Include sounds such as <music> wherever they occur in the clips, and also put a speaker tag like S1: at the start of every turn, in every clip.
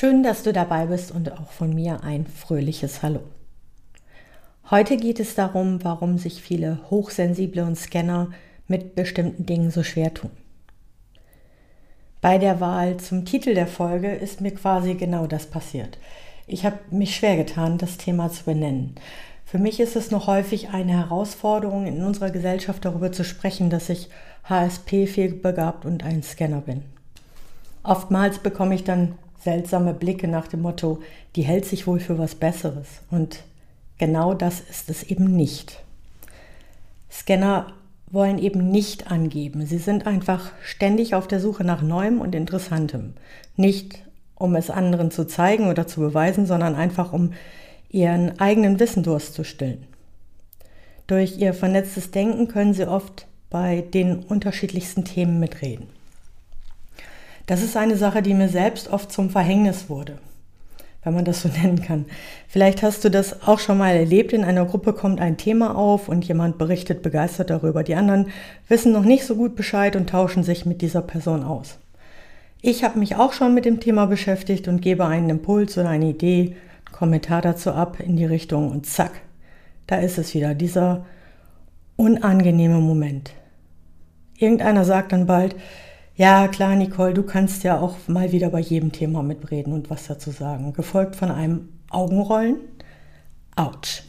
S1: Schön, dass du dabei bist und auch von mir ein fröhliches Hallo. Heute geht es darum, warum sich viele Hochsensible und Scanner mit bestimmten Dingen so schwer tun. Bei der Wahl zum Titel der Folge ist mir quasi genau das passiert. Ich habe mich schwer getan, das Thema zu benennen. Für mich ist es noch häufig eine Herausforderung in unserer Gesellschaft darüber zu sprechen, dass ich HSP fehlbegabt und ein Scanner bin. Oftmals bekomme ich dann seltsame Blicke nach dem Motto, die hält sich wohl für was Besseres. Und genau das ist es eben nicht. Scanner wollen eben nicht angeben. Sie sind einfach ständig auf der Suche nach Neuem und Interessantem. Nicht um es anderen zu zeigen oder zu beweisen, sondern einfach um ihren eigenen Wissendurst zu stillen. Durch ihr vernetztes Denken können sie oft bei den unterschiedlichsten Themen mitreden. Das ist eine Sache, die mir selbst oft zum Verhängnis wurde, wenn man das so <laughs> nennen kann. Vielleicht hast du das auch schon mal erlebt. In einer Gruppe kommt ein Thema auf und jemand berichtet begeistert darüber. Die anderen wissen noch nicht so gut Bescheid und tauschen sich mit dieser Person aus. Ich habe mich auch schon mit dem Thema beschäftigt und gebe einen Impuls oder eine Idee, einen Kommentar dazu ab in die Richtung und zack, da ist es wieder, dieser unangenehme Moment. Irgendeiner sagt dann bald, ja, klar, Nicole, du kannst ja auch mal wieder bei jedem Thema mitreden und was dazu sagen. Gefolgt von einem Augenrollen. Autsch.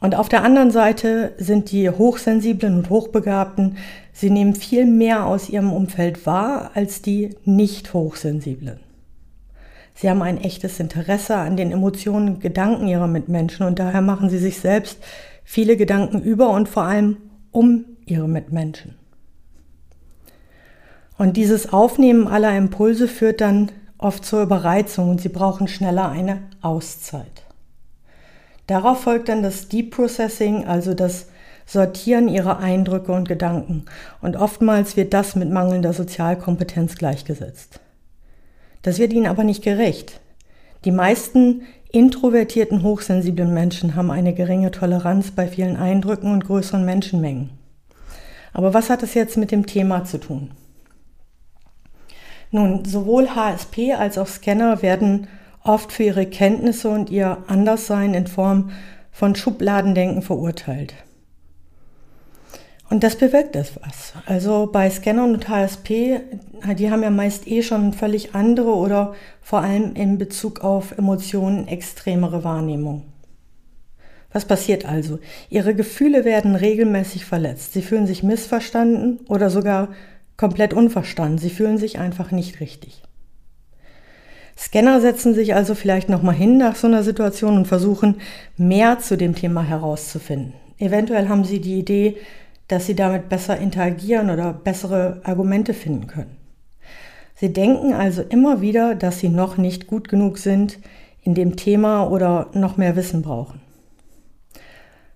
S1: Und auf der anderen Seite sind die Hochsensiblen und Hochbegabten, sie nehmen viel mehr aus ihrem Umfeld wahr als die Nicht-Hochsensiblen. Sie haben ein echtes Interesse an den Emotionen und Gedanken ihrer Mitmenschen und daher machen sie sich selbst viele Gedanken über und vor allem um ihre Mitmenschen. Und dieses Aufnehmen aller Impulse führt dann oft zur Überreizung und sie brauchen schneller eine Auszeit. Darauf folgt dann das Deep Processing, also das Sortieren ihrer Eindrücke und Gedanken. Und oftmals wird das mit mangelnder Sozialkompetenz gleichgesetzt. Das wird ihnen aber nicht gerecht. Die meisten introvertierten, hochsensiblen Menschen haben eine geringe Toleranz bei vielen Eindrücken und größeren Menschenmengen. Aber was hat es jetzt mit dem Thema zu tun? Nun, sowohl HSP als auch Scanner werden oft für ihre Kenntnisse und ihr Anderssein in Form von Schubladendenken verurteilt. Und das bewirkt etwas. Also bei Scannern und HSP, die haben ja meist eh schon völlig andere oder vor allem in Bezug auf Emotionen extremere Wahrnehmung. Was passiert also? Ihre Gefühle werden regelmäßig verletzt. Sie fühlen sich missverstanden oder sogar komplett unverstanden. Sie fühlen sich einfach nicht richtig. Scanner setzen sich also vielleicht nochmal hin nach so einer Situation und versuchen mehr zu dem Thema herauszufinden. Eventuell haben sie die Idee, dass sie damit besser interagieren oder bessere Argumente finden können. Sie denken also immer wieder, dass sie noch nicht gut genug sind in dem Thema oder noch mehr Wissen brauchen.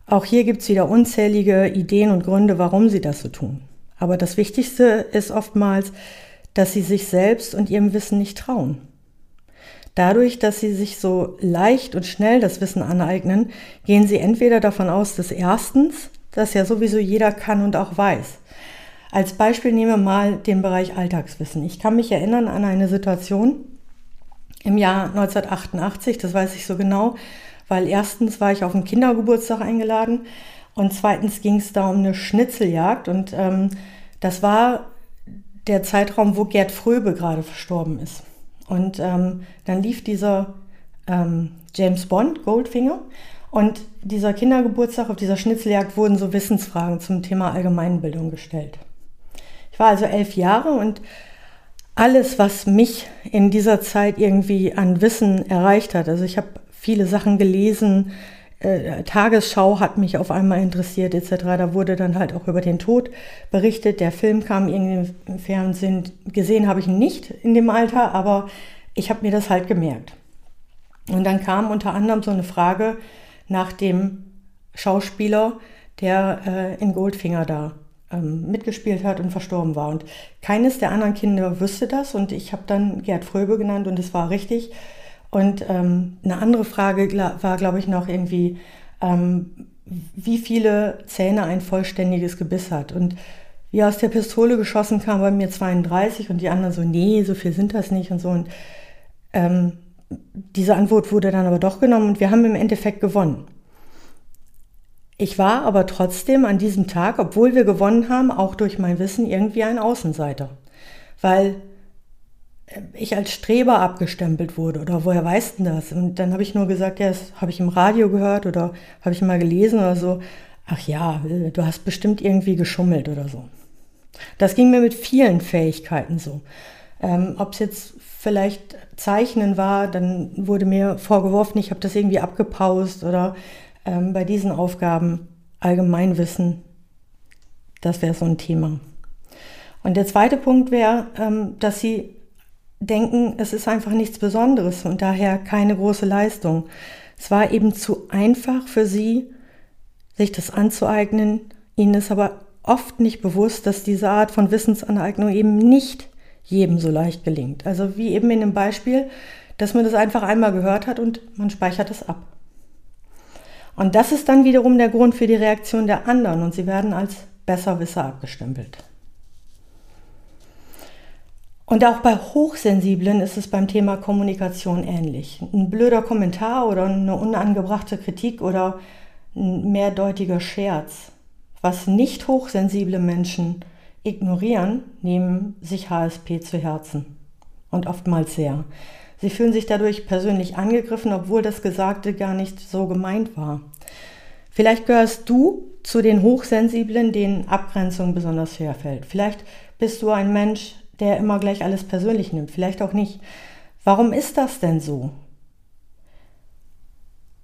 S1: Auch hier gibt es wieder unzählige Ideen und Gründe, warum sie das so tun. Aber das Wichtigste ist oftmals, dass sie sich selbst und ihrem Wissen nicht trauen. Dadurch, dass sie sich so leicht und schnell das Wissen aneignen, gehen sie entweder davon aus, dass erstens, dass ja sowieso jeder kann und auch weiß. Als Beispiel nehmen wir mal den Bereich Alltagswissen. Ich kann mich erinnern an eine Situation im Jahr 1988, das weiß ich so genau, weil erstens war ich auf einen Kindergeburtstag eingeladen und zweitens ging es da um eine Schnitzeljagd und ähm, das war der Zeitraum, wo Gerd Fröbe gerade verstorben ist. Und ähm, dann lief dieser ähm, James Bond, Goldfinger, und dieser Kindergeburtstag auf dieser Schnitzeljagd wurden so Wissensfragen zum Thema Allgemeinbildung gestellt. Ich war also elf Jahre und alles, was mich in dieser Zeit irgendwie an Wissen erreicht hat, also ich habe viele Sachen gelesen, äh, Tagesschau hat mich auf einmal interessiert etc. Da wurde dann halt auch über den Tod berichtet. Der Film kam irgendwie im Fernsehen. Gesehen habe ich ihn nicht in dem Alter, aber ich habe mir das halt gemerkt. Und dann kam unter anderem so eine Frage nach dem Schauspieler, der äh, in Goldfinger da ähm, mitgespielt hat und verstorben war. Und keines der anderen Kinder wüsste das und ich habe dann Gerd Fröbe genannt und es war richtig. Und ähm, eine andere Frage war, glaube ich, noch irgendwie, ähm, wie viele Zähne ein vollständiges Gebiss hat. Und wie aus der Pistole geschossen kam bei mir 32 und die anderen so, nee, so viel sind das nicht und so. Und ähm, diese Antwort wurde dann aber doch genommen und wir haben im Endeffekt gewonnen. Ich war aber trotzdem an diesem Tag, obwohl wir gewonnen haben, auch durch mein Wissen irgendwie ein Außenseiter. Weil ich als Streber abgestempelt wurde oder woher weißt du das? Und dann habe ich nur gesagt, ja, das habe ich im Radio gehört oder habe ich mal gelesen oder so. Ach ja, äh, du hast bestimmt irgendwie geschummelt oder so. Das ging mir mit vielen Fähigkeiten so. Ähm, Ob es jetzt vielleicht Zeichnen war, dann wurde mir vorgeworfen, ich habe das irgendwie abgepaust oder ähm, bei diesen Aufgaben Allgemeinwissen, das wäre so ein Thema. Und der zweite Punkt wäre, ähm, dass Sie denken, es ist einfach nichts Besonderes und daher keine große Leistung. Es war eben zu einfach für Sie, sich das anzueignen. Ihnen ist aber oft nicht bewusst, dass diese Art von Wissensaneignung eben nicht jedem so leicht gelingt. Also wie eben in dem Beispiel, dass man das einfach einmal gehört hat und man speichert es ab. Und das ist dann wiederum der Grund für die Reaktion der anderen und sie werden als Besserwisser abgestempelt. Und auch bei Hochsensiblen ist es beim Thema Kommunikation ähnlich. Ein blöder Kommentar oder eine unangebrachte Kritik oder ein mehrdeutiger Scherz. Was nicht hochsensible Menschen ignorieren, nehmen sich HSP zu Herzen. Und oftmals sehr. Sie fühlen sich dadurch persönlich angegriffen, obwohl das Gesagte gar nicht so gemeint war. Vielleicht gehörst du zu den Hochsensiblen, denen Abgrenzung besonders schwer fällt. Vielleicht bist du ein Mensch, der immer gleich alles persönlich nimmt. Vielleicht auch nicht. Warum ist das denn so?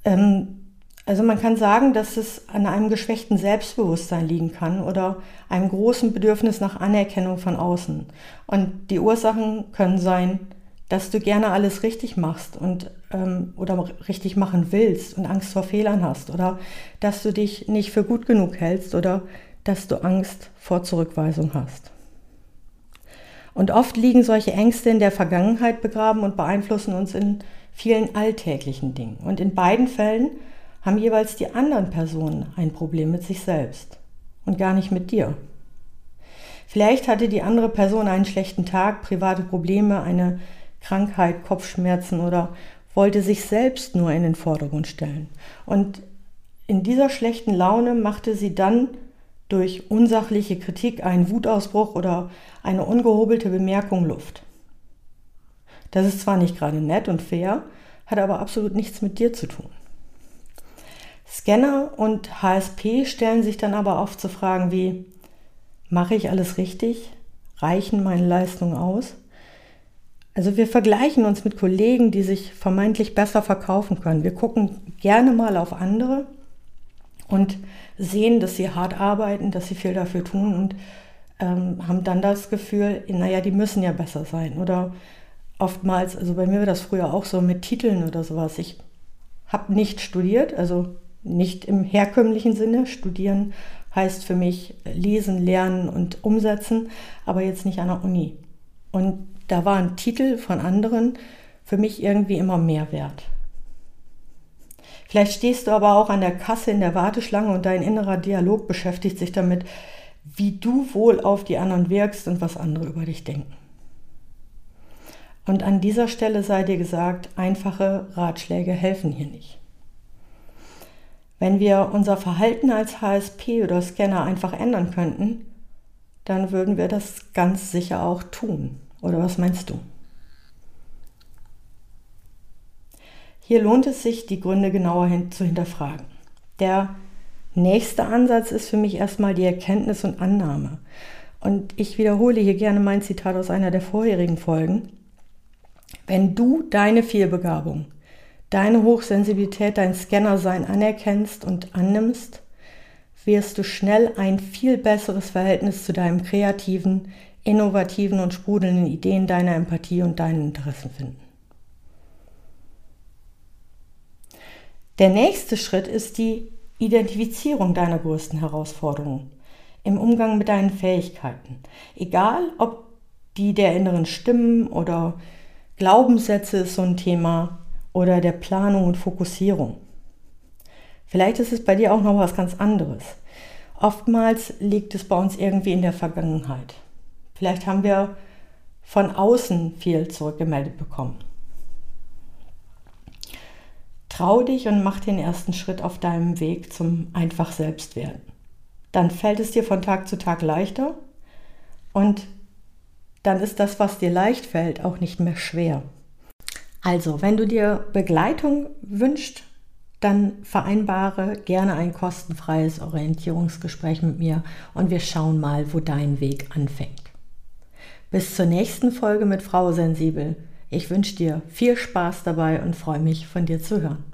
S1: Ähm, also man kann sagen, dass es an einem geschwächten Selbstbewusstsein liegen kann oder einem großen Bedürfnis nach Anerkennung von außen. Und die Ursachen können sein, dass du gerne alles richtig machst und ähm, oder richtig machen willst und Angst vor Fehlern hast oder dass du dich nicht für gut genug hältst oder dass du Angst vor Zurückweisung hast. Und oft liegen solche Ängste in der Vergangenheit begraben und beeinflussen uns in vielen alltäglichen Dingen. Und in beiden Fällen haben jeweils die anderen Personen ein Problem mit sich selbst und gar nicht mit dir. Vielleicht hatte die andere Person einen schlechten Tag, private Probleme, eine Krankheit, Kopfschmerzen oder wollte sich selbst nur in den Vordergrund stellen. Und in dieser schlechten Laune machte sie dann durch unsachliche Kritik einen Wutausbruch oder eine ungehobelte Bemerkung Luft. Das ist zwar nicht gerade nett und fair, hat aber absolut nichts mit dir zu tun. Scanner und HSP stellen sich dann aber oft zu Fragen wie, mache ich alles richtig? Reichen meine Leistungen aus? Also wir vergleichen uns mit Kollegen, die sich vermeintlich besser verkaufen können. Wir gucken gerne mal auf andere und sehen, dass sie hart arbeiten, dass sie viel dafür tun und ähm, haben dann das Gefühl, naja, die müssen ja besser sein. Oder oftmals, also bei mir war das früher auch so mit Titeln oder sowas. Ich habe nicht studiert, also nicht im herkömmlichen Sinne. Studieren heißt für mich lesen, lernen und umsetzen, aber jetzt nicht an der Uni. Und da waren Titel von anderen für mich irgendwie immer mehr wert. Vielleicht stehst du aber auch an der Kasse in der Warteschlange und dein innerer Dialog beschäftigt sich damit, wie du wohl auf die anderen wirkst und was andere über dich denken. Und an dieser Stelle sei dir gesagt, einfache Ratschläge helfen hier nicht. Wenn wir unser Verhalten als HSP oder Scanner einfach ändern könnten, dann würden wir das ganz sicher auch tun. Oder was meinst du? Hier lohnt es sich, die Gründe genauer hin zu hinterfragen. Der nächste Ansatz ist für mich erstmal die Erkenntnis und Annahme. Und ich wiederhole hier gerne mein Zitat aus einer der vorherigen Folgen. Wenn du deine Vielbegabung, deine Hochsensibilität, dein Scannersein anerkennst und annimmst, wirst du schnell ein viel besseres Verhältnis zu deinem kreativen, innovativen und sprudelnden Ideen deiner Empathie und deinen Interessen finden. Der nächste Schritt ist die Identifizierung deiner größten Herausforderungen im Umgang mit deinen Fähigkeiten. Egal, ob die der inneren Stimmen oder Glaubenssätze ist so ein Thema oder der Planung und Fokussierung. Vielleicht ist es bei dir auch noch was ganz anderes. Oftmals liegt es bei uns irgendwie in der Vergangenheit. Vielleicht haben wir von außen viel zurückgemeldet bekommen. Trau dich und mach den ersten Schritt auf deinem Weg zum einfach Selbstwerden. Dann fällt es dir von Tag zu Tag leichter und dann ist das, was dir leicht fällt, auch nicht mehr schwer. Also, wenn du dir Begleitung wünschst, dann vereinbare gerne ein kostenfreies Orientierungsgespräch mit mir und wir schauen mal, wo dein Weg anfängt. Bis zur nächsten Folge mit Frau Sensibel. Ich wünsche dir viel Spaß dabei und freue mich, von dir zu hören.